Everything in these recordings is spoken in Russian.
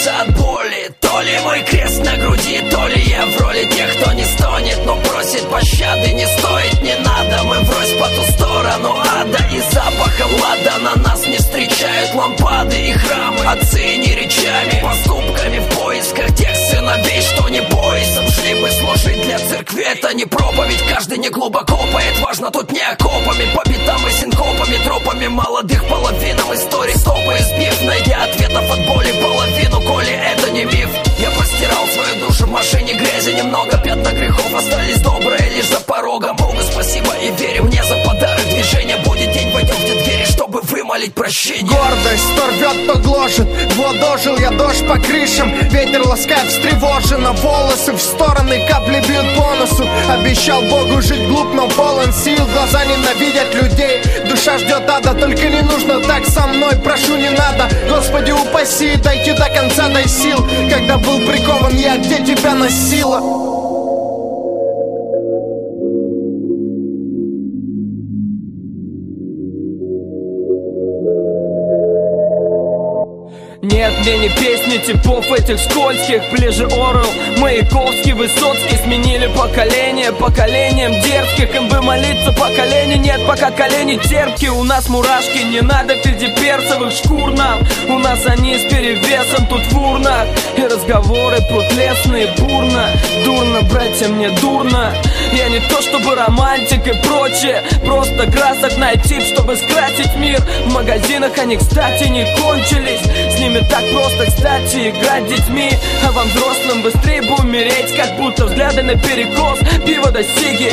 бьется от боли. То ли мой крест на груди, то ли я в роли тех, кто не стонет. Но просит пощады, не стоит, не надо. Мы врозь по ту сторону ада И запаха лада. На нас не встречают лампады и храмы. Отцы не речами, поступками в поисках тех сыновей, что не боится, Шли бы служить для церкви, это не проповедь. Каждый не глубоко поет, важно тут не окопами. По пятам и синкопами, тропами молодых половинам. Истории Стопы избив, найдя ответов от боли, полы спасибо и верим мне за подарок. Движения Будет день, войдем в те двери, чтобы вымолить прощение. Гордость то рвет, то гложет Вот дожил я дождь по крышам. Ветер ласкает встревоженно Волосы в стороны, капли бьют по носу. Обещал Богу жить глуп, но полон сил. Глаза ненавидят людей. Душа ждет ада, только не нужно так со мной. Прошу, не надо, Господи упаси Дойти до конца, дай сил. Когда был прикован я, где тебя носила? Нет, мне не песни типов этих скользких. Ближе Орел, Маяковский, Высоцкий. Сменили поколение поколением дерзких. Им молиться поколение Нет, пока колени терпкие У нас мурашки, не надо фельдеперцевых шкур нам. У нас они с перевесом тут в урнах. И разговоры прут лесные бурно. Дурно, братья, мне дурно. Я не то чтобы романтик и прочее. Просто красок найти, чтобы скрасить мир. В магазинах они, кстати, не кончились. С ними так просто, кстати, играть детьми. А вам взрослым быстрее бы умереть Как будто взгляды на перекос Пиво до сиги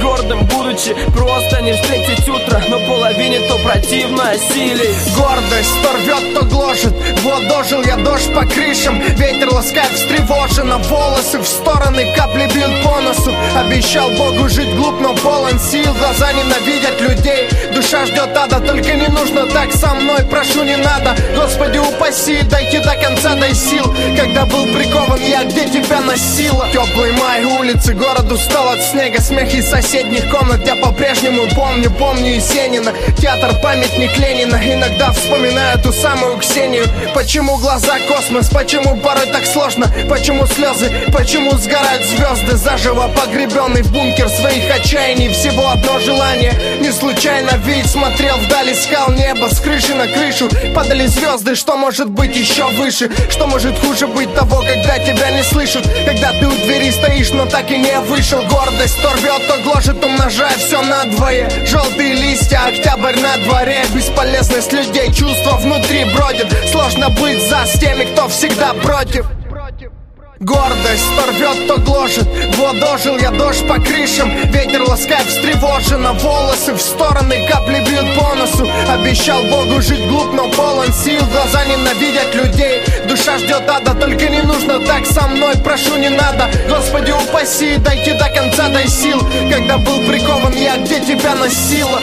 Гордым будучи, просто не встретить утро Но половине то противно осилить Гордость то рвет, то гложет. Вот дожил я дождь по крышам. Ветер ласкает встревоженно Волосы в стороны, капли бьют по носу. Обещал Богу жить глуп, но полон сил Глаза ненавидят людей. Душа ждет ада, только не нужно так со мной Прошу, не надо, Господи упаси Дойти до конца, дай сил. Когда был прикован я, где тебя носила. Теплый май, улицы, город устал от снега Смех из соседних комнат Я по-прежнему помню, помню Есенина Театр, памятник Ленина Иногда вспоминаю ту самую Ксению. Почему глаза космос, почему порой так сложно. Почему слезы, почему сгорают звезды? Заживо погребенный в бункер своих отчаяний. Всего одно желание Не случайно ведь смотрел вдали Искал небо с крыши на крышу. Падали звезды, что может быть еще выше? Что может хуже быть того, когда тебя не слышат? Когда ты у двери стоишь, но так и не вышел. Гордость то рвет, то гложет, умножая все надвое Желтые листья, октябрь на дворе. Бесполезность людей, чувства внутри бродят. Сложно быть за с теми, кто всегда против Гордость то рвет, то гложет. Вот дожил я дождь по крышам. Ветер ласкает встревоженно Волосы в стороны, капли бьют по носу. Обещал Богу жить глуп, но полон сил. Глаза ненавидят людей. Душа ждет ада, только не нужно так со мной. Прошу, не надо, Господи упаси Дойти до конца, дай сил. Когда был прикован я, где тебя носила